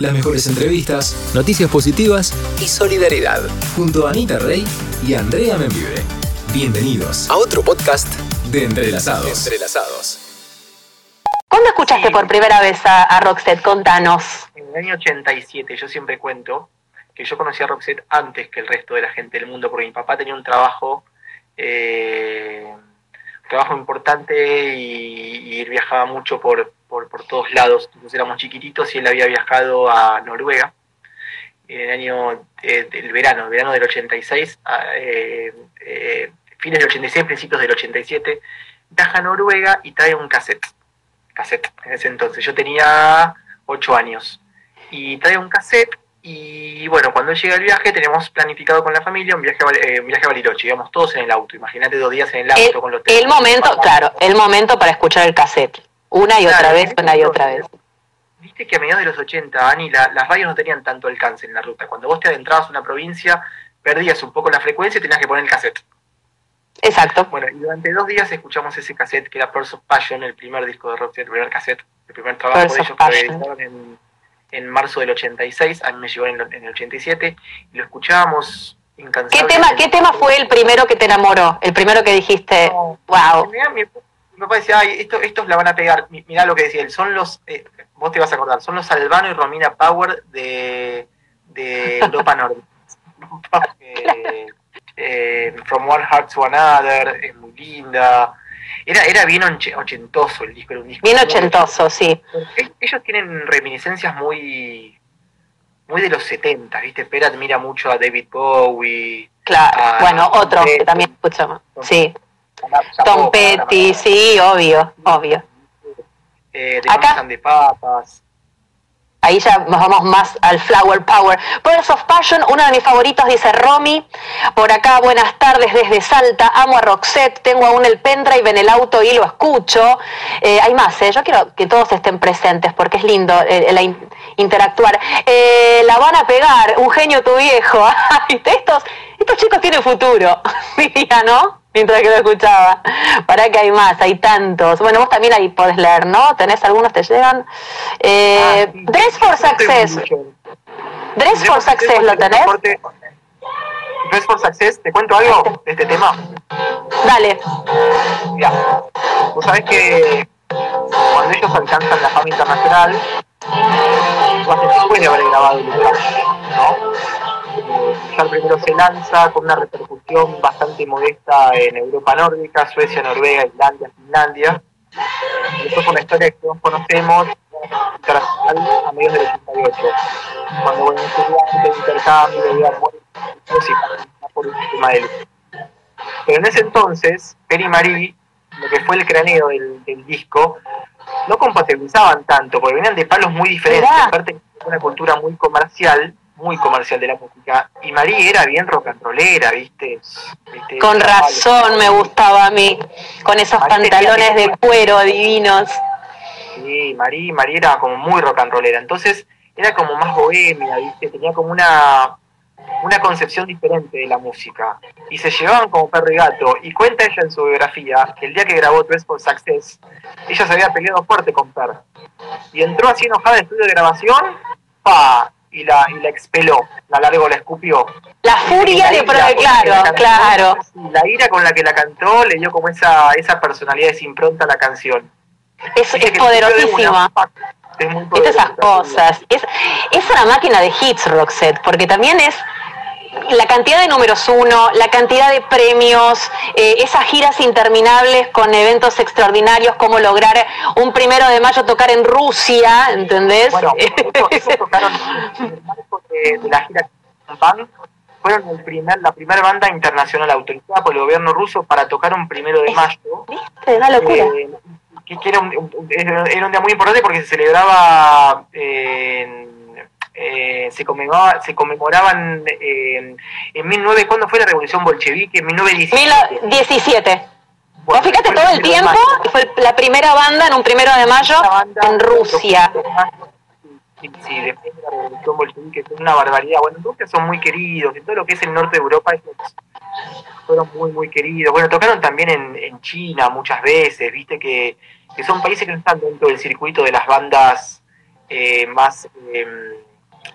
Las mejores entrevistas, noticias positivas y solidaridad. Junto a Anita Rey y Andrea Membibre. Bienvenidos a otro podcast de Entrelazados. Entrelazados. ¿Cuándo escuchaste por primera vez a, a Roxette? Contanos. En el año 87, yo siempre cuento que yo conocí a Roxette antes que el resto de la gente del mundo, porque mi papá tenía un trabajo, eh, trabajo importante y, y viajaba mucho por, por, por todos lados. Entonces éramos chiquititos y él había viajado a Noruega en el año eh, del verano, el verano del 86, a, eh, eh, fines del 86, principios del 87, viaja a Noruega y trae un cassette, cassette en ese entonces. Yo tenía 8 años y trae un cassette y bueno, cuando llega el viaje tenemos planificado con la familia un viaje eh, un viaje a Bariloche, íbamos todos en el auto, imagínate dos días en el auto El, con los el momento, claro, el momento para escuchar el cassette. Una y otra vez, una y otra vez. Viste que a mediados de los 80, Ani, la- las radios no tenían tanto alcance en la ruta. Cuando vos te adentrabas a una provincia, perdías un poco la frecuencia y tenías que poner el cassette. Exacto. Bueno, y durante dos días escuchamos ese cassette que era Pearls of Passion, el primer disco de Roxette, el primer cassette, el primer trabajo Pearls de ellos que editaron en, en marzo del 86, a mí me llegó en, el- en el 87, y lo escuchábamos ¿Qué incansablemente. tema, ¿Qué tema fue el primero que te enamoró? El primero que dijiste, No, wow. Mi, mi papá decía, ay, esto, estos la van a pegar. Mi- Mirá lo que decía él, son los, eh, vos te vas a acordar, son los Albano y Romina Power de, de Europa Norte. Eh, eh, From One Heart to Another, es muy linda. Era, era bien ochentoso el disco, era un disco Bien muy- ochentoso, sí. Ellos tienen reminiscencias muy muy de los 70, ¿viste? Pera admira mucho a David Bowie, Claro. Bueno, otro que también escuchamos. Sí. Tom Petty, sí, obvio, obvio. eh, de Acá- the Papas. Ahí ya nos vamos más al Flower Power. Pearls of Passion, uno de mis favoritos, dice Romy. Por acá, buenas tardes desde Salta. Amo a Roxette. Tengo aún el pendrive en el auto y lo escucho. Eh, hay más, ¿eh? Yo quiero que todos estén presentes porque es lindo eh, la in- interactuar. Eh, la van a pegar, un genio tu viejo. Estos, estos chicos tienen futuro, diría, ¿no? Mientras que lo escuchaba. Para que hay más, hay tantos. Bueno, vos también ahí podés leer, ¿no? ¿Tenés algunos? ¿Te llegan? Eh, Ah, sí. Dress for Success. Dress for Success, ¿lo tenés? Dress for Success, ¿te cuento algo de este tema? Dale. Mira, vos sabés que cuando ellos alcanzan la fama internacional, lo hacen después de haber grabado el ¿no? Ya el primero se lanza con una repercusión bastante modesta en Europa nórdica, Suecia, Noruega, Islandia, Finlandia. Y después con la historia que todos conocemos, internacional a mediados del 88, cuando bueno, estudiantes de intercambio, digamos, música por un tema de pero en ese entonces, Perry y Marie, lo que fue el craneo del, del disco, no compatibilizaban tanto, porque venían de palos muy diferentes. Aparte, una cultura muy comercial, muy comercial de la música. Y Marie era bien rock and rollera, ¿viste? ¿Viste? Con razón me gustaba a mí. Con esos pantalones de cuero divinos. Sí, Marie, Marie era como muy rock and rollera. Entonces, era como más bohemia, ¿viste? Tenía como una, una concepción diferente de la música. Y se llevaban como perro y gato. Y cuenta ella en su biografía que el día que grabó Dress for Success, ella se había peleado fuerte con Per. Y entró así enojada al estudio de grabación, pa, y la, y la expeló, la largó, la escupió. La furia de... la Claro, la cantó, claro. sí, La ira con la que la cantó le dio como esa, esa personalidad, esa impronta a la canción. Es, poderosísima. Es muy Viste esas poderosa, cosas. Es, es una máquina de hits, Roxette, porque también es la cantidad de números uno, la cantidad de premios, eh, esas giras interminables con eventos extraordinarios, como lograr un primero de mayo tocar en Rusia, ¿entendés? Bueno, ellos, ellos tocaron en el marco de, de la gira Pan, fueron el primer, la primera banda internacional autorizada por el gobierno ruso para tocar un primero de mayo. ¿Viste? Una locura. eh, que, que era, un, un- era un día muy importante porque se celebraba eh, eh, se conmemoraba, se conmemoraban eh, en 19 ¿cuándo fue la revolución bolchevique? En 1917. 17. Bueno, fíjate todo el tiempo, fue la primera banda en un primero de mayo en Rusia. Sí, sí, después de la revolución bolchevique, es una barbaridad. Bueno, en Rusia son muy queridos, en todo lo que es el norte de Europa fueron muy, muy queridos. Bueno, tocaron también en, en China muchas veces, viste que, que son países que no están dentro del circuito de las bandas eh, más em,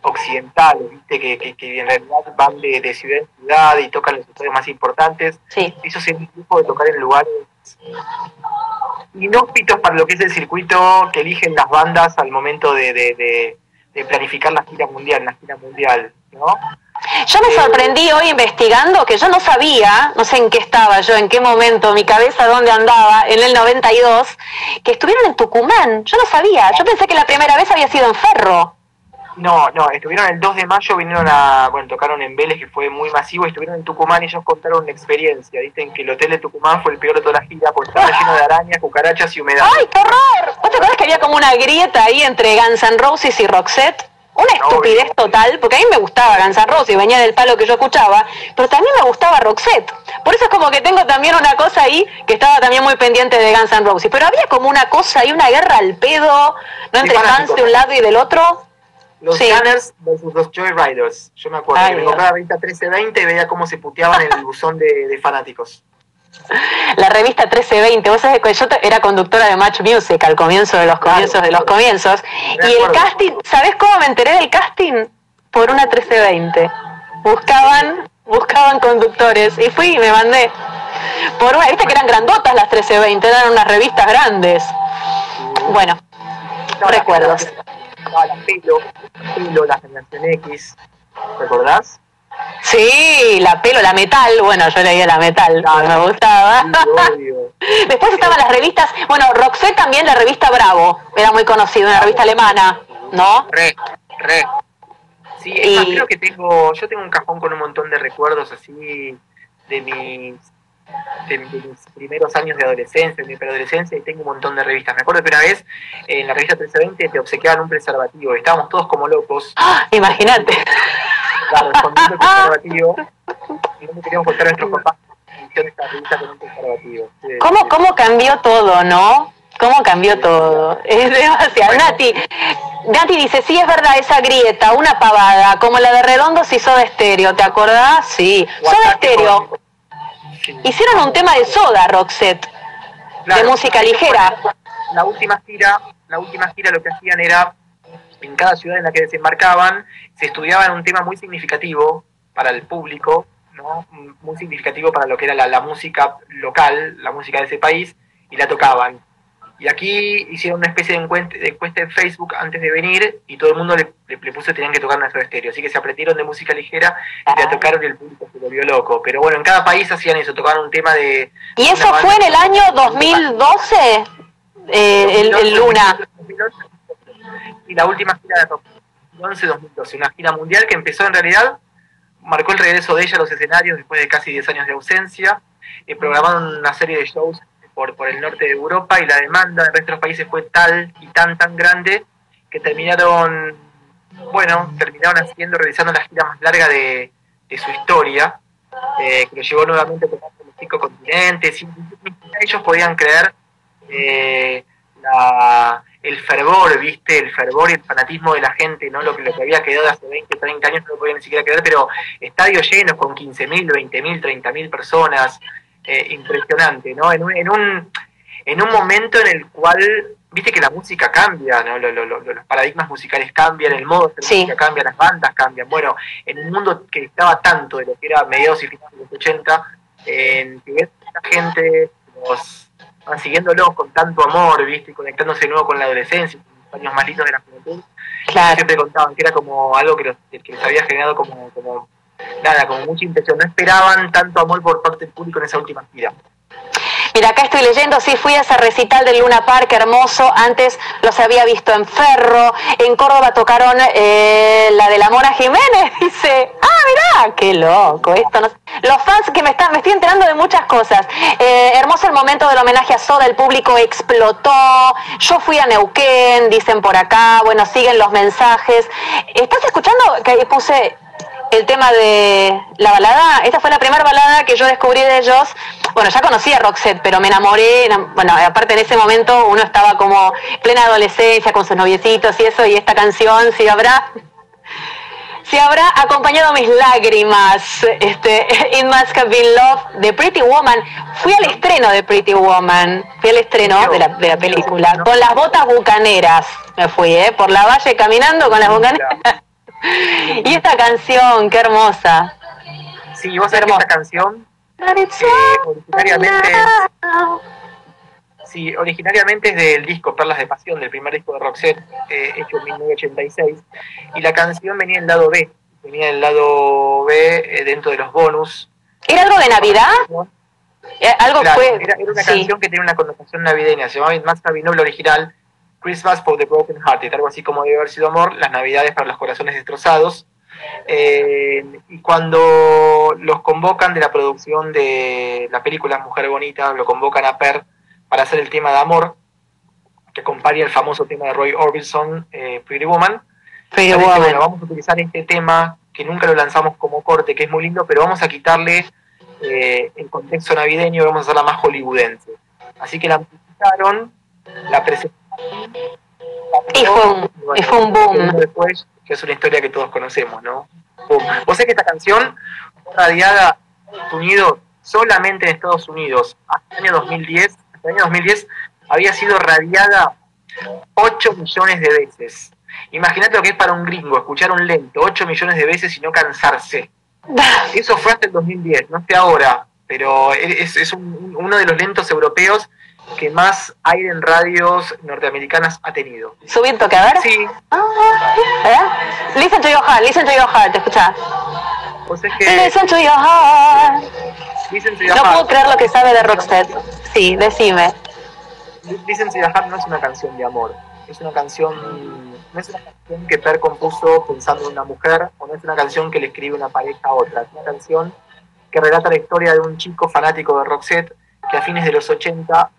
occidentales, ¿viste? Que, que, en realidad van de, de, ciudad en ciudad y tocan los estadios más importantes. Sí. Eso es el tipo de tocar en lugares inhóspitos para lo que es el circuito que eligen las bandas al momento de, de, de planificar la gira mundial, la gira mundial, ¿no? Yo me sorprendí hoy investigando que yo no sabía, no sé en qué estaba yo, en qué momento, mi cabeza dónde andaba, en el 92, que estuvieron en Tucumán. Yo no sabía, yo pensé que la primera vez había sido en Ferro. No, no, estuvieron el 2 de mayo, vinieron a, bueno, tocaron en Vélez, que fue muy masivo, y estuvieron en Tucumán y ellos contaron una experiencia. Dicen que el hotel de Tucumán fue el peor de toda la gira porque estaba lleno de arañas, cucarachas y humedad. ¡Ay, qué horror! ¿Vos te acuerdas que había como una grieta ahí entre Guns N' Roses y Roxette? Una estupidez total, porque a mí me gustaba Guns N' Roses, venía del palo que yo escuchaba, pero también me gustaba Roxette. Por eso es como que tengo también una cosa ahí que estaba también muy pendiente de Guns N' Roses. Pero había como una cosa ahí, una guerra al pedo, ¿no? Entre fans de un lado y del otro. Los sí. Gunners versus los Joyriders. Yo me acuerdo que me compraba la revista 1320 y veía cómo se puteaban en el buzón de fanáticos. La revista 1320, vos sabés que yo era conductora de Match Music al comienzo de los comienzos de los comienzos. Y el casting, ¿sabés cómo me enteré del casting? Por una 1320. Buscaban, buscaban conductores y fui y me mandé. Por una, viste que eran grandotas las 1320, eran unas revistas grandes. Bueno, recuerdos. La, Pelo, la Generación X, ¿recordás? Sí, la pelo, la metal, bueno, yo leía la metal, me gustaba. Después estaban las revistas, bueno, Roxette también, la revista Bravo, era muy conocida, una revista alemana, ¿no? Re, re. Sí, y... creo que tengo, yo tengo un cajón con un montón de recuerdos así de mis, de, mis primeros años de adolescencia, de mi preadolescencia, y tengo un montón de revistas. Me acuerdo que una vez en la revista 1320 te obsequiaban un preservativo, y estábamos todos como locos. ¡Ah! Imagínate. Claro, escondiendo el preservativo. Y no queríamos contar a nuestros papás esta revista con un preservativo. ¿Cómo, ¿Cómo cambió todo, no? ¿Cómo cambió todo? Es demasiado. Nati, Nati dice, sí, es verdad, esa grieta, una pavada, como la de Redondos y Soda Estéreo, ¿te acordás? Sí. Soda Estéreo. Hicieron un tema de Soda, Roxette, de música ligera. La última gira, la última gira lo que hacían era en cada ciudad en la que desembarcaban se estudiaba un tema muy significativo para el público, ¿no? muy significativo para lo que era la, música local, la música de ese país, y la tocaban. Y aquí hicieron una especie de encuesta, en Facebook antes de venir y todo el mundo le, le, puso que tenían que tocar nuestro estéreo. Así que se aprendieron de música ligera y la tocaron y el público se volvió loco. Pero bueno, en cada país hacían eso, tocaban un tema de... ¿Y eso fue en el año 2012? Eh, el, el, Luna y la última gira de 2011-2012, una gira mundial que empezó en realidad, marcó el regreso de ella a los escenarios después de casi 10 años de ausencia, eh, programaron una serie de shows por, por el norte de Europa y la demanda de los países fue tal y tan, tan grande que terminaron, bueno, terminaron haciendo, realizando la gira más larga de, su historia, eh, que lo llevó nuevamente tocar los cinco continentes, y ellos podían creer eh, la, el fervor, viste, el fervor y el fanatismo de la gente, ¿no? Lo que, lo que había quedado hace 20, 30 años no lo podía ni siquiera creer, pero estadios llenos con 15.000, 20.000, 30.000 personas, eh, impresionante, ¿no? En un, en, un, en un momento en el cual, viste que la música cambia, ¿no? los paradigmas musicales cambian, el modo de la música cambia, las bandas cambian. Bueno, en un mundo que estaba tanto de lo que era mediados y finales de los 80, en que ves gente, los van siguiéndolo con tanto amor, ¿viste? Y conectándose de nuevo con la adolescencia, con los años más lindos de la juventud. Siempre contaban que era como algo que, les había generado como, como, nada, como mucha impresión. No esperaban tanto amor por parte del público en esa última gira. Mira, acá estoy leyendo, sí, fui a ese recital del Luna Park, hermoso, antes los había visto en Ferro, en Córdoba tocaron eh, la de la Mona Jiménez, dice, ah, mirá, qué loco, esto. Los fans que me están, me estoy enterando de muchas cosas. Eh, hermoso el momento del homenaje a Soda, el público explotó, yo fui a Neuquén, dicen por acá, bueno, siguen los mensajes. ¿Estás escuchando que puse el tema de la balada, esta fue la primera balada que yo descubrí de ellos. Bueno, ya conocía a Roxette, pero me enamoré. Bueno, aparte en ese momento uno estaba como plena adolescencia con sus noviecitos y eso, y esta canción, si habrá. se habrá acompañado mis lágrimas. Este, It Must Have Been Love de Pretty Woman. Fui al estreno de Pretty Woman, fui al estreno de la, de la película, con las botas bucaneras. Me fui, ¿eh? Por la valle caminando con las bucaneras. y esta canción, qué hermosa. Sí, vos sabés esta canción eh, originariamente Sí, originariamente es del disco Perlas de Pasión, del primer disco de Roxette, eh, hecho en 1986, y la canción venía en lado B, venía en el lado B eh, dentro de los bonus. ¿Era algo de Navidad? Eh, algo fue... Era, una canción que tiene una connotación navideña, se llamaba Más Noble original, Christmas for the Broken Hearted, algo así como debe haber sido amor, las navidades para los corazones destrozados. y cuando los convocan de la producción de la película Mujer Bonita, lo convocan a Per para hacer el tema de amor, que acompaña el famoso tema de Roy Orbison, eh, Pretty Woman. Pretty Woman. vamos a utilizar este tema que nunca lo lanzamos como corte, que es muy lindo, pero vamos a quitarle eh, el contexto navideño y vamos a hacerla más hollywoodense. Así que la amplificaron, la presentaron. Y fue un, y fue un boom. Después, que es una historia que todos conocemos, ¿no? Boom. Vos sabés que esta canción fue radiada en Estados Unidos, solamente en Estados Unidos, hasta el año 2010, el año 2010 había sido radiada 8 millones de veces. Imagínate lo que es para un gringo escuchar un lento 8 millones de veces y no cansarse. Eso fue hasta el 2010, no sé ahora, pero es, uno de los lentos europeos que más aire en radios norteamericanas ha tenido. ¿Subí toque, a ver? Sí. ¿Eh? Listen to your heart, listen to your heart, te escuchás. listen to your heart. no puedo creer lo que sabe de Rocksteady. Sí, decime. Dicen si no es una canción de amor, es una canción, no es una canción que Per compuso pensando en una mujer, o no es una canción que le escribe una pareja a otra, es una canción que relata la historia de un chico fanático de Roxette que a fines de los 80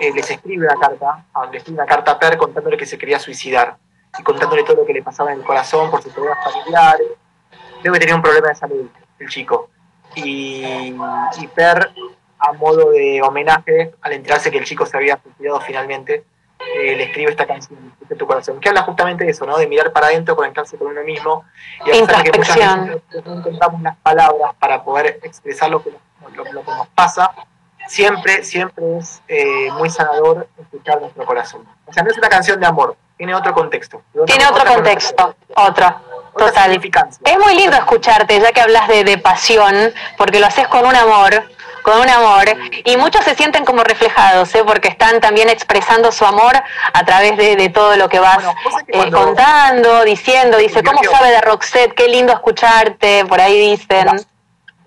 eh, les escribe una carta, le escribe una carta a Per contándole que se quería suicidar y contándole todo lo que le pasaba en el corazón por sus problemas familiares. Creo que tenía un problema de salud el chico. Y, y Per a modo de homenaje, al enterarse que el chico se había suicidado finalmente, eh, le escribe esta canción de tu corazón, que habla justamente de eso, ¿no? De mirar para adentro, conectarse con uno mismo y que muchas veces no encontramos las palabras para poder expresar lo que nos, lo, que nos pasa, siempre, siempre es eh, muy sanador escuchar nuestro corazón. O sea, no es una canción de amor, tiene otro contexto. Tiene otro contexto, otro. Total. Es muy lindo escucharte, ya que hablas de, de pasión, porque lo haces con un amor con un amor. Y muchos se sienten como reflejados, ¿eh? porque están también expresando su amor a través de, todo lo que vas eh, contando, diciendo. Dice, ¿cómo sabe de Roxette? Qué lindo escucharte, por ahí dicen.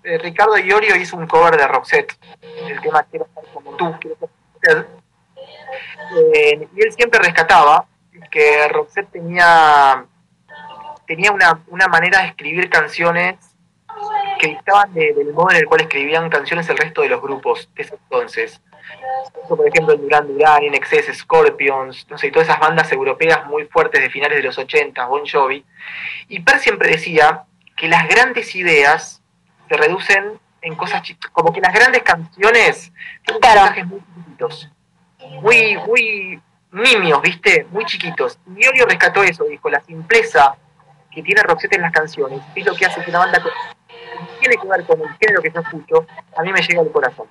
Eh, Ricardo Iorio hizo un cover de Roxette, el tema Quiero ser como tú, quiero ser eh, y él siempre rescataba que Roxette tenía, tenía una, una manera de escribir canciones que dictaban del modo en el cual escribían canciones el resto de los grupos de ese entonces. Por ejemplo, Duran Duran, In Excess, Scorpions, no todas esas bandas europeas muy fuertes de finales de los 80, Bon Jovi. Y Per siempre decía que las grandes ideas se reducen en cosas como que las grandes canciones tienen mensajes muy chiquitos, muy, muy nimios, ¿viste? Muy chiquitos. Y Iorio rescató eso, dijo, la simpleza que tiene Roxette en las canciones es lo que hace que una banda tiene que ver con el género que yo escucho, a mí me llega al corazón.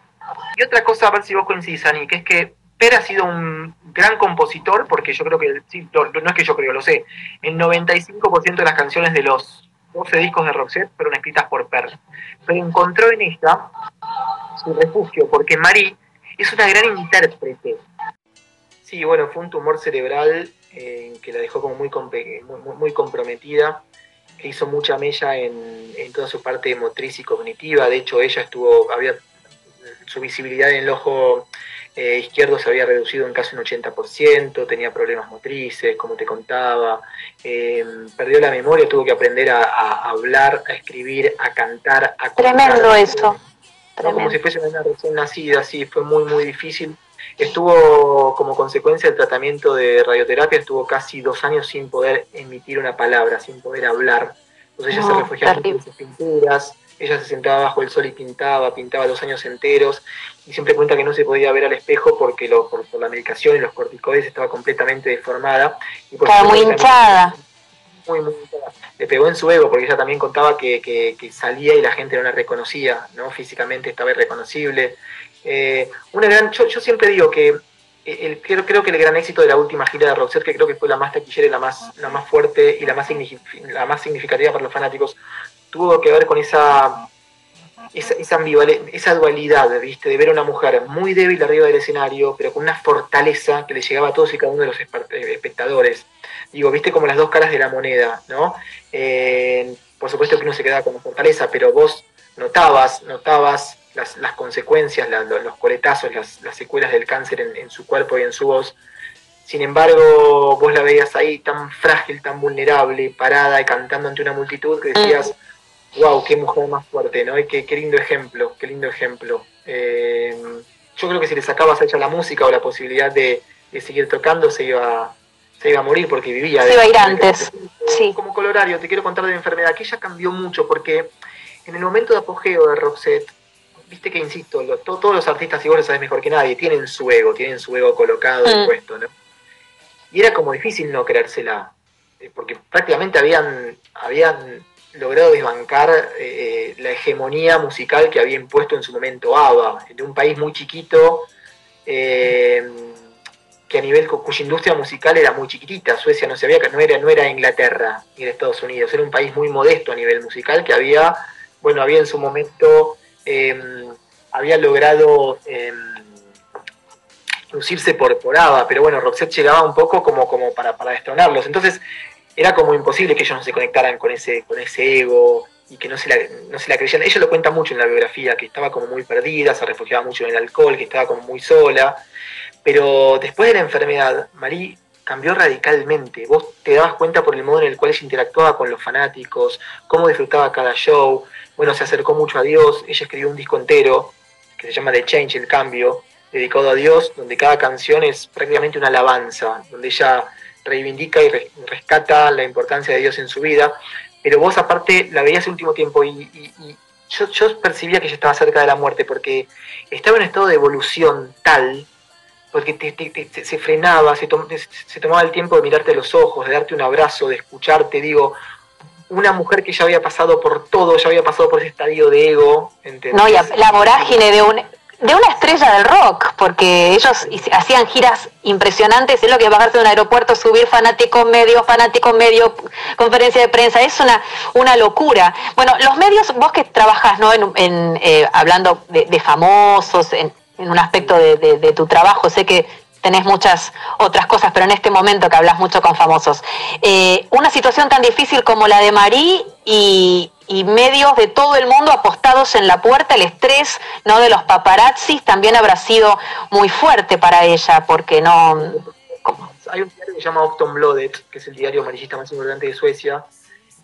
Y otra cosa, a ver si vos coincidís, Ani, que es que Per ha sido un gran compositor, porque yo creo que, sí, no, es que yo creo, lo sé, el 95% de las canciones de los 12 discos de Roxette fueron escritas por Per. Pero encontró en esta su refugio, porque Marie es una gran intérprete. Sí, bueno, fue un tumor cerebral eh, que la dejó como muy, muy, comprometida que hizo mucha mella en, toda su parte motriz y cognitiva. De hecho, ella estuvo, había su visibilidad en el ojo eh, izquierdo se había reducido en casi un 80%, tenía problemas motrices, como te contaba, eh, perdió la memoria, tuvo que aprender a, hablar, a escribir, a cantar, a Tremendo eso. Como si fuese una recién nacida, sí, fue muy, muy difícil. Estuvo, como consecuencia del tratamiento de radioterapia, estuvo casi dos años sin poder emitir una palabra, sin poder hablar. Entonces ella se refugiaba en sus pinturas, ella se sentaba bajo el sol y pintaba, pintaba dos años enteros, y siempre cuenta que no se podía ver al espejo porque lo, por, la medicación y los corticoides estaba completamente deformada. estaba muy hinchada. Muy, muy hinchada. le pegó en su ego, porque ella también contaba que, salía y la gente no la reconocía, ¿no? Físicamente estaba irreconocible. Eh, una gran, yo, siempre digo que el, creo, creo, que el gran éxito de la última gira de Roxette, que creo que fue la más taquillera y la más, la más fuerte y la más, la más significativa para los fanáticos, tuvo que ver con esa esa, esa, dualidad, ¿viste? De ver a una mujer muy débil arriba del escenario, pero con una fortaleza que le llegaba a todos y cada uno de los eh, espectadores. Digo, ¿viste? Como las dos caras de la moneda, ¿no? Eh, por supuesto que uno se quedaba con fortaleza, pero vos notabas, notabas las, las consecuencias, los coletazos, las, las, secuelas del cáncer en, su cuerpo y en su voz. Sin embargo, vos la veías ahí tan frágil, tan vulnerable, parada y cantando ante una multitud que decías, wow, qué mujer más fuerte, ¿no? Y qué, lindo ejemplo, qué lindo ejemplo. Eh, yo creo que si le sacabas a ella la música o la posibilidad de, seguir tocando, se iba, se iba a morir porque vivía. Se iba a ir antes, sí. Como colorario, te quiero contar de la enfermedad, que ella cambió mucho porque en el momento de apogeo de Roxette, viste que insisto, todos los artistas, y vos lo sabes mejor que nadie, tienen su ego, tienen su ego colocado y mm. puesto, ¿no? Y era como difícil no creérsela, eh, porque prácticamente habían, habían logrado desbancar eh, la hegemonía musical que había impuesto en su momento ABBA, de un país muy chiquito, eh, que a nivel cuya industria musical era muy chiquitita. Suecia no sabía que no era, no era Inglaterra ni de Estados Unidos, era un país muy modesto a nivel musical que había, bueno, había en su momento, em, había logrado em, lucirse por, por pero bueno, Roxette llegaba un poco como, como para, para destronarlos. Entonces, era como imposible que ellos no se conectaran con ese, con ese ego y que no se, la, no se la creyeran. Ella lo cuenta mucho en la biografía, que estaba como muy perdida, se refugiaba mucho en el alcohol, que estaba como muy sola. Pero después de la enfermedad, Marí cambió radicalmente. Vos te dabas cuenta por el modo en el cual ella interactuaba con los fanáticos, cómo disfrutaba cada show. Bueno, se acercó mucho a Dios. Ella escribió un disco entero que se llama The Change, el cambio, dedicado a Dios, donde cada canción es prácticamente una alabanza, donde ella reivindica y rescata la importancia de Dios en su vida, pero vos aparte la veías el último tiempo y, yo, percibía que ella estaba cerca de la muerte porque estaba en un estado de evolución tal, porque se frenaba, se, se, tomaba el tiempo de mirarte los ojos, de darte un abrazo, de escucharte, digo, una mujer que ya había pasado por todo, ya había pasado por ese estadio de ego. No, y la vorágine de un, de una estrella del rock, porque ellos hacían giras impresionantes, es lo que es bajarse de un aeropuerto, subir fanático medio, fanático medio, conferencia de prensa, es una, una locura. Bueno, los medios, vos que trabajas ¿no? en, eh, hablando de, famosos, en, un aspecto de, de, tu trabajo, sé que tenés muchas otras cosas, pero en este momento que hablas mucho con famosos, eh, una situación tan difícil como la de Marí y, medios de todo el mundo apostados en la puerta, el estrés no de los paparazzis también habrá sido muy fuerte para ella, porque no... Hay un diario que se llama Octon Blooded, que es el diario amarillista más importante de Suecia,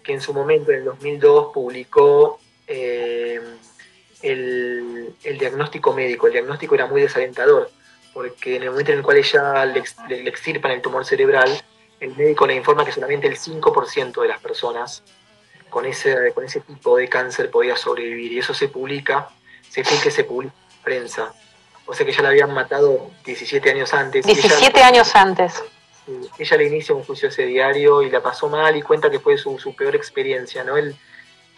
que en su momento, en el 2002, publicó eh, el, el diagnóstico médico. El diagnóstico era muy desalentador porque en el momento en el cual ella le, extirpan el tumor cerebral, el médico le informa que solamente el 5% de las personas con ese, con ese tipo de cáncer podía sobrevivir. Y eso se publica, se que se publica en prensa. O sea que ya la habían matado 17 años antes. 17 años antes. Ella le inicia un juicio ese diario y la pasó mal y cuenta que fue su, peor experiencia, ¿no? Él,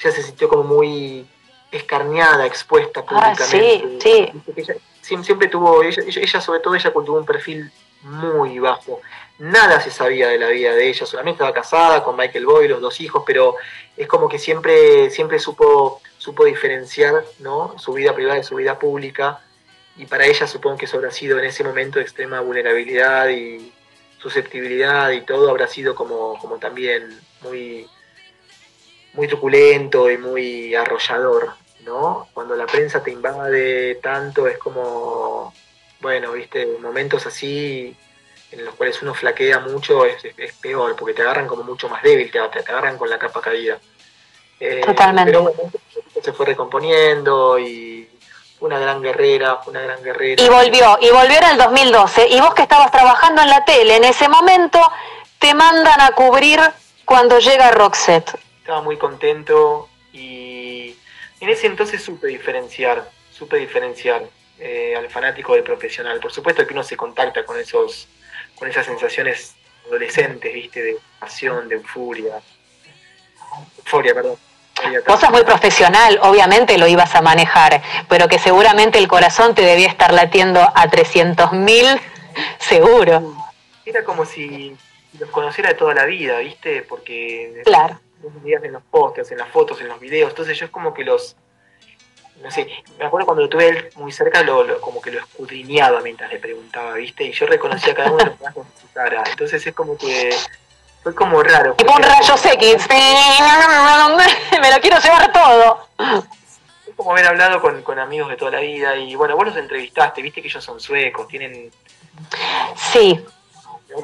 ella se sintió como muy escarneada, expuesta ah, públicamente. sí, sí siempre tuvo, ella, sobre todo ella cultivó un perfil muy bajo. Nada se sabía de la vida de ella, solamente estaba casada con Michael Boy, los dos hijos, pero es como que siempre, siempre supo, supo diferenciar ¿no? su vida privada de su vida pública. Y para ella supongo que eso habrá sido en ese momento de extrema vulnerabilidad y susceptibilidad y todo habrá sido como, como también muy, muy truculento y muy arrollador. ¿no? Cuando la prensa te invade tanto es como, bueno, viste, momentos así en los cuales uno flaquea mucho es, peor, porque te agarran como mucho más débil, te, te agarran con la capa caída. Eh, Totalmente. Pero bueno, se fue recomponiendo y fue una gran guerrera, fue una gran guerrera. Y volvió, y volvió en el 2012. Y vos que estabas trabajando en la tele en ese momento, te mandan a cubrir cuando llega Roxette. Estaba muy contento y en ese entonces supe diferenciar, supe diferenciar eh, al fanático del profesional. Por supuesto que uno se contacta con esos, con esas sensaciones adolescentes, viste, de pasión, de euforia. Euforia, perdón. Vos sos muy profesional, obviamente lo ibas a manejar, pero que seguramente el corazón te debía estar latiendo a 300 mil, seguro. Era como si los conociera de toda la vida, ¿viste? Porque claro. los en los pósters, en las fotos, en los videos, entonces yo es como que los... No sé, me acuerdo cuando lo tuve él muy cerca, lo, como que lo escudriñaba mientras le preguntaba, ¿viste? Y yo reconocía cada uno de los rasgos de su cara. Entonces es como que fue como raro. Tipo un rayo X. Me lo quiero llevar todo. Es como haber hablado con, con, amigos de toda la vida y bueno, vos los entrevistaste, viste que ellos son suecos, tienen... Sí.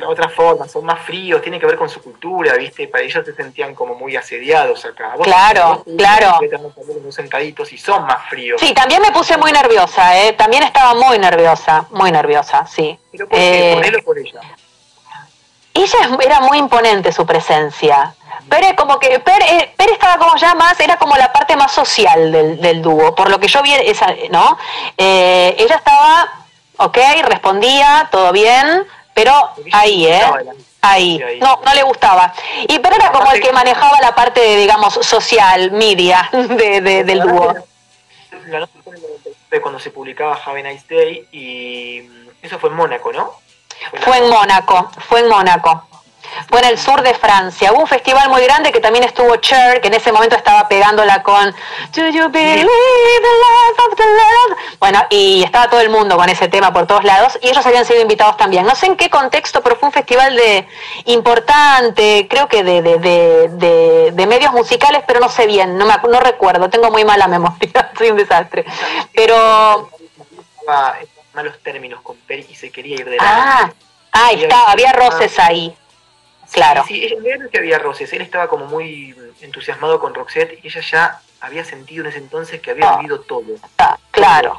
Otra forma, son más fríos, tiene que ver con su cultura, viste, para ellos se sentían como muy asediados acá. claro, claro. Muy sentaditos y son más fríos. Sí, también me puse muy nerviosa, ¿eh? también estaba muy nerviosa, muy nerviosa, sí. ¿Pero por qué? ¿Por él o por ella? ella era muy imponente su presencia. Pero como que Per, eh, estaba como ya más, era como la parte más social del, del dúo, por lo que yo vi, esa, ¿no? Eh, ella estaba, ok, respondía, todo bien, pero ahí, ¿eh? Ahí. No, no le gustaba. Y pero era como el que manejaba la parte, digamos, social, media de, del dúo. Cuando se publicaba Have a Nice Day y eso fue en Mónaco, ¿no? Fue en Mónaco, fue en Mónaco. Fue en el sur de Francia. Hubo un festival muy grande que también estuvo Cher, que en ese momento estaba pegándola con Do you believe the love of the Lord? Bueno, y estaba todo el mundo con ese tema por todos lados y ellos habían sido invitados también. No sé en qué contexto, pero fue un festival de importante, creo que de, de, de, medios musicales, pero no sé bien, no, me, no recuerdo, tengo muy mala memoria, soy un desastre. Pero malos términos con Peri y se quería ir de Ah, ah está, había roces ahí. Claro. Sí, sí ella, que había roces. Él estaba como muy entusiasmado con Roxette y ella ya había sentido en ese entonces que había ah. vivido todo. Ah, claro.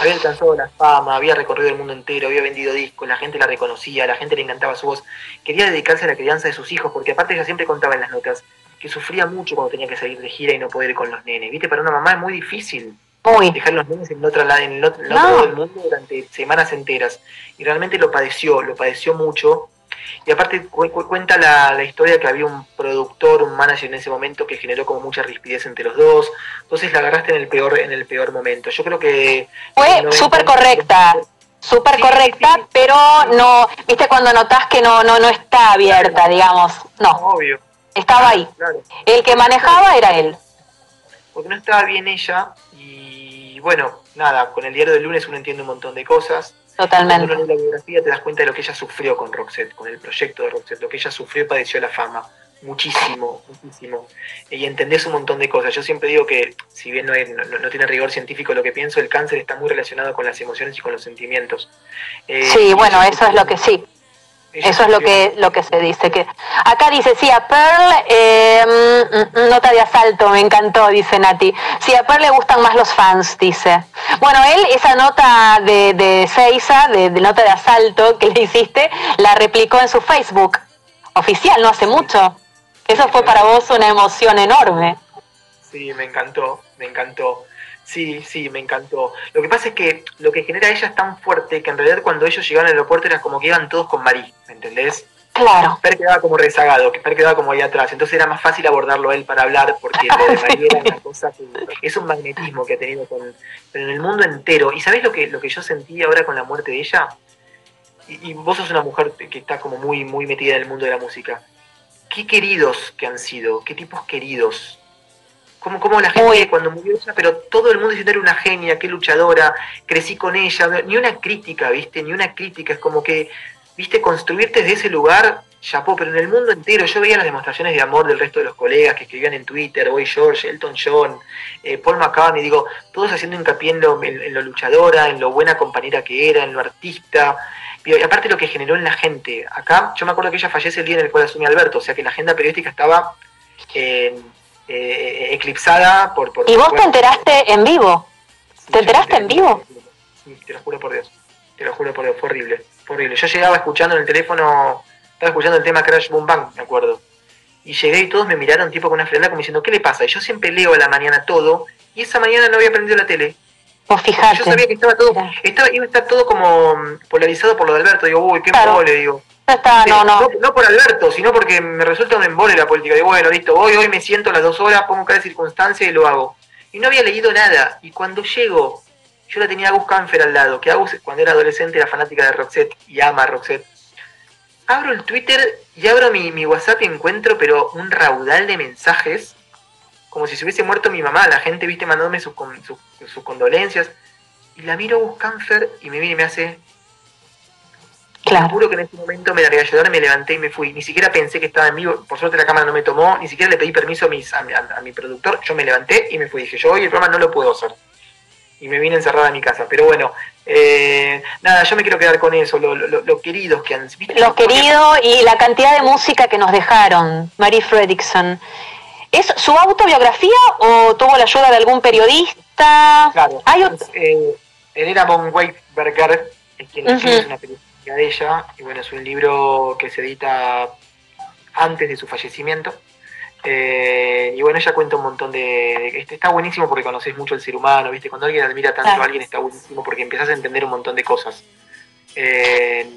Había alcanzado la fama, había recorrido el mundo entero, había vendido discos, la gente la reconocía, la gente le encantaba su voz. Quería dedicarse a la crianza de sus hijos, porque aparte ella siempre contaba en las notas que sufría mucho cuando tenía que salir de gira y no poder ir con los nenes. Viste, para una mamá es muy difícil. Dejar los niños en otro lado, en el otro, lado del mundo durante semanas enteras. Y realmente lo padeció, lo padeció mucho. Y aparte cuenta la, la, historia que había un productor, un manager en ese momento que generó como mucha rispidez entre los dos. Entonces la agarraste en el peor, en el peor momento. Yo creo que fue súper correcta, súper correcta, pero no, viste cuando notás que no, no, no está abierta, digamos. No. Obvio. Estaba ahí. El que manejaba era él. Porque no estaba bien ella y bueno, nada, con el diario del lunes uno entiende un montón de cosas. Totalmente. Cuando uno lee la biografía te das cuenta de lo que ella sufrió con Roxette, con el proyecto de Roxette, lo que ella sufrió y padeció la fama. Muchísimo, muchísimo. Y entendés un montón de cosas. Yo siempre digo que, si bien no, no, tiene rigor científico lo que pienso, el cáncer está muy relacionado con las emociones y con los sentimientos. Eh, sí, bueno, eso es lo que sí. Eso es lo que, lo que se dice. que Acá dice, sí, a Pearl, eh, nota de asalto, me encantó, dice Nati. Sí, a Pearl le gustan más los fans, dice. Bueno, él, esa nota de, de Seiza, de, nota de asalto que le hiciste, la replicó en su Facebook oficial, no hace mucho. Eso fue para vos una emoción enorme. Sí, me encantó, me encantó. Sí, sí, me encantó. Lo que pasa es que lo que genera ella es tan fuerte que en realidad cuando ellos llegaron al aeropuerto era como que iban todos con Marí, ¿me entendés? Claro. Per quedaba como rezagado, que Per quedaba como ahí atrás. Entonces era más fácil abordarlo él para hablar porque lo de Marí era una cosa que es un magnetismo que ha tenido con, pero en el mundo entero. ¿Y sabés lo que, lo que yo sentí ahora con la muerte de ella? Y, y vos sos una mujer que está como muy, muy metida en el mundo de la música. Qué queridos que han sido, qué tipos queridos como, como la gente cuando murió ella, pero todo el mundo dice era una genia, qué luchadora, crecí con ella, ni una crítica, ¿viste? Ni una crítica, es como que, ¿viste? Construirte desde ese lugar, chapó, pero en el mundo entero, yo veía las demostraciones de amor del resto de los colegas que escribían en Twitter, Boy George, Elton John, eh, Paul McCartney, digo, todos haciendo hincapié en lo, en, lo, luchadora, en lo buena compañera que era, en lo artista, y aparte lo que generó en la gente. Acá, yo me acuerdo que ella fallece el día en el cual asumió Alberto, o sea que la agenda periodística estaba... Eh, eclipsada por, por... ¿Y vos te enteraste en vivo? ¿Te enteraste en vivo? Te lo juro por Dios. Te lo juro por Dios, fue horrible. Fue horrible. Yo llegaba escuchando en el teléfono, estaba escuchando el tema Crash Boom Bang, me acuerdo. Y llegué y todos me miraron tipo con una frenada como diciendo, ¿qué le pasa? Y yo siempre leo a la mañana todo, y esa mañana no había prendido la tele. Pues fíjate. Yo sabía que estaba todo, estaba, iba a estar todo como polarizado por lo de Alberto. Digo, uy, qué claro. digo. Está, no, no. no, por Alberto, sino porque me resulta un embole la política. Digo, bueno, listo, voy, hoy me siento las dos horas, pongo cada circunstancia y lo hago. Y no había leído nada. Y cuando llego, yo la tenía a Gus Canfer al lado, que Agus cuando era adolescente era fanática de Roxette y ama a Roxette. Abro el Twitter y abro mi, mi WhatsApp y encuentro pero un raudal de mensajes como si se hubiese muerto mi mamá, la gente, viste, mandándome sus, sus, condolencias. Y la miro a Buscanfer y me viene y me hace. Claro. Juro que en ese momento me largué a me levanté y me fui. Ni siquiera pensé que estaba en vivo. Por suerte la cámara no me tomó. Ni siquiera le pedí permiso a, mis, a, mi productor. Yo me levanté y me fui. Dije, yo hoy el programa no lo puedo hacer. Y me vine encerrada en mi casa. Pero bueno, eh, nada, yo me quiero quedar con eso. Lo, lo, queridos que han. ¿viste? Lo querido y la cantidad de música que nos dejaron. Marie Fredrickson. ¿Es su autobiografía o tuvo la ayuda de algún periodista? Claro. ¿Hay eh, Elena von Weisberger es quien escribe una de ella, y bueno, es un libro que se edita antes de su fallecimiento. Eh, y bueno, ella cuenta un montón de, este, Está buenísimo porque conoces mucho el ser humano, ¿viste? Cuando alguien admira tanto a alguien está buenísimo porque empiezas a entender un montón de cosas. Eh,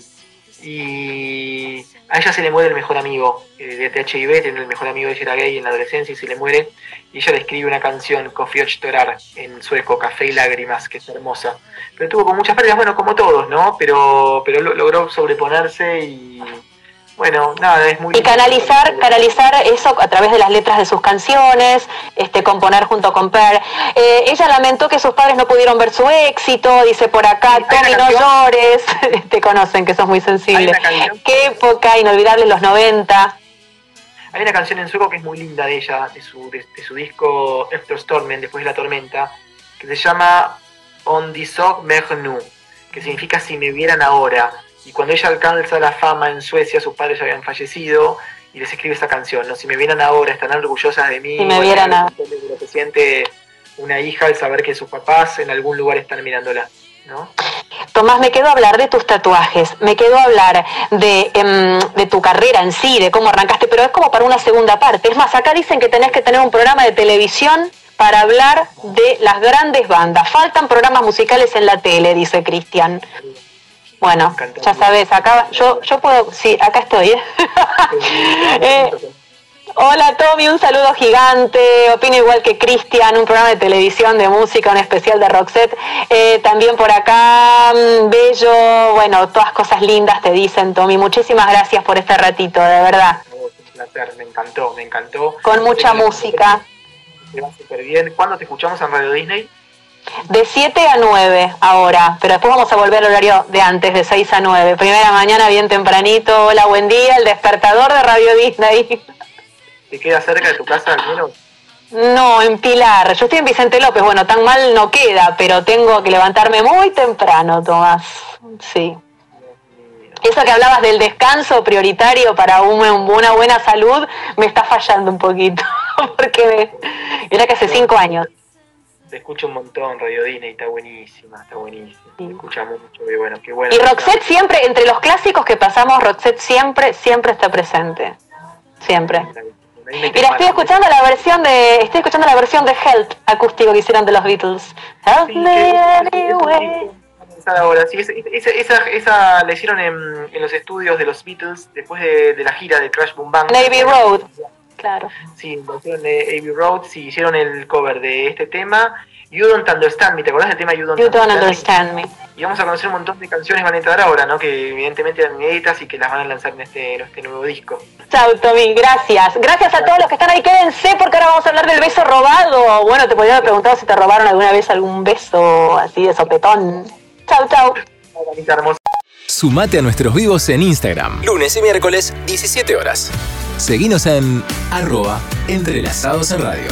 y a ella se le muere el mejor amigo eh, de THIV, tiene el mejor amigo de ella era gay en la adolescencia y se le muere. Y ella le escribe una canción, Coffee Torar, en sueco, Café y Lágrimas, que es hermosa. Pero tuvo con muchas pérdidas, bueno, como todos, ¿no? Pero, pero logró sobreponerse y, bueno, nada, es muy... Y canalizar, canalizar eso a través de las letras de sus canciones, este, componer junto con Per. Eh, ella lamentó que sus padres no pudieron ver su éxito, dice por acá, Tommy, no llores, te conocen que sos muy sensible. Qué época, inolvidable los 90. Hay una canción en sueco que es muy linda de ella, de su, de, su disco After Stormen, después de la tormenta, que se llama On the Sog que significa si me vieran ahora y cuando ella alcanza la fama en Suecia, sus padres ya habían fallecido y les escribe esta canción, ¿no? Si me vieran ahora, están orgullosas de mí. Si me vieran ahora. Se siente una hija al saber que sus papás en algún lugar están mirándola, ¿no? Tomás, me quedo hablar de tus tatuajes, me quedo hablar de, em, de, tu carrera en sí, de cómo arrancaste, pero es como para una segunda parte. Es más, acá dicen que tenés que tener un programa de televisión para hablar de las grandes bandas. Faltan programas musicales en la tele, dice Cristian. Bueno, ya sabes, acá yo yo puedo, sí, acá estoy. ¿eh? Eh, hola Tommy, un saludo gigante. Opino igual que Cristian, un programa de televisión de música, un especial de Roxette. Eh, también por acá, mm, Bello, bueno, todas cosas lindas te dicen, Tommy. Muchísimas gracias por este ratito, de verdad. Un placer, me encantó, me encantó. Con mucha música. Te va súper bien. ¿Cuándo te escuchamos en Radio Disney? De 7 a 9 ahora, pero después vamos a volver al horario de antes, de 6 a 9. Primera mañana, bien tempranito. Hola, buen día, el despertador de Radio Disney. ¿Te queda cerca de tu casa al menos? No, en Pilar. Yo estoy en Vicente López. Bueno, tan mal no queda, pero tengo que levantarme muy temprano, Tomás. Sí. Eso que hablabas del descanso prioritario para una buena salud me está fallando un poquito, porque era que hace cinco años te escucho un montón, Radio Disney, está buenísima, está buenísima. Te escucha mucho, y bueno, qué bueno. Y Roxette siempre, entre los clásicos que pasamos, Roxette siempre, siempre está presente. Siempre. Mira, estoy escuchando la versión de, estoy escuchando la versión de Help acústico que hicieron de los Beatles. Help me anyway. Ahora, sí, esa, esa, esa, la hicieron en, en, los estudios de los Beatles después de, de la gira de Crash Boom Bang. Navy Road. Claro. Sí, hicieron de Abbey Road, sí, hicieron el cover de este tema. You Don't Understand Me, ¿te acordás del tema You Don't, understand, me? Y vamos a conocer un montón de canciones van a entrar ahora, ¿no? Que evidentemente eran inéditas y que las van a lanzar en este, en este nuevo disco. Chao, Tommy, gracias. Gracias a todos los que están ahí. Quédense porque ahora vamos a hablar del beso robado. Bueno, te podría haber preguntado si te robaron alguna vez algún beso así de sopetón. Chao, chao. Sumate a nuestros vivos en Instagram. Lunes y miércoles, 17 horas. Seguinos en arroba entrelazados en radio.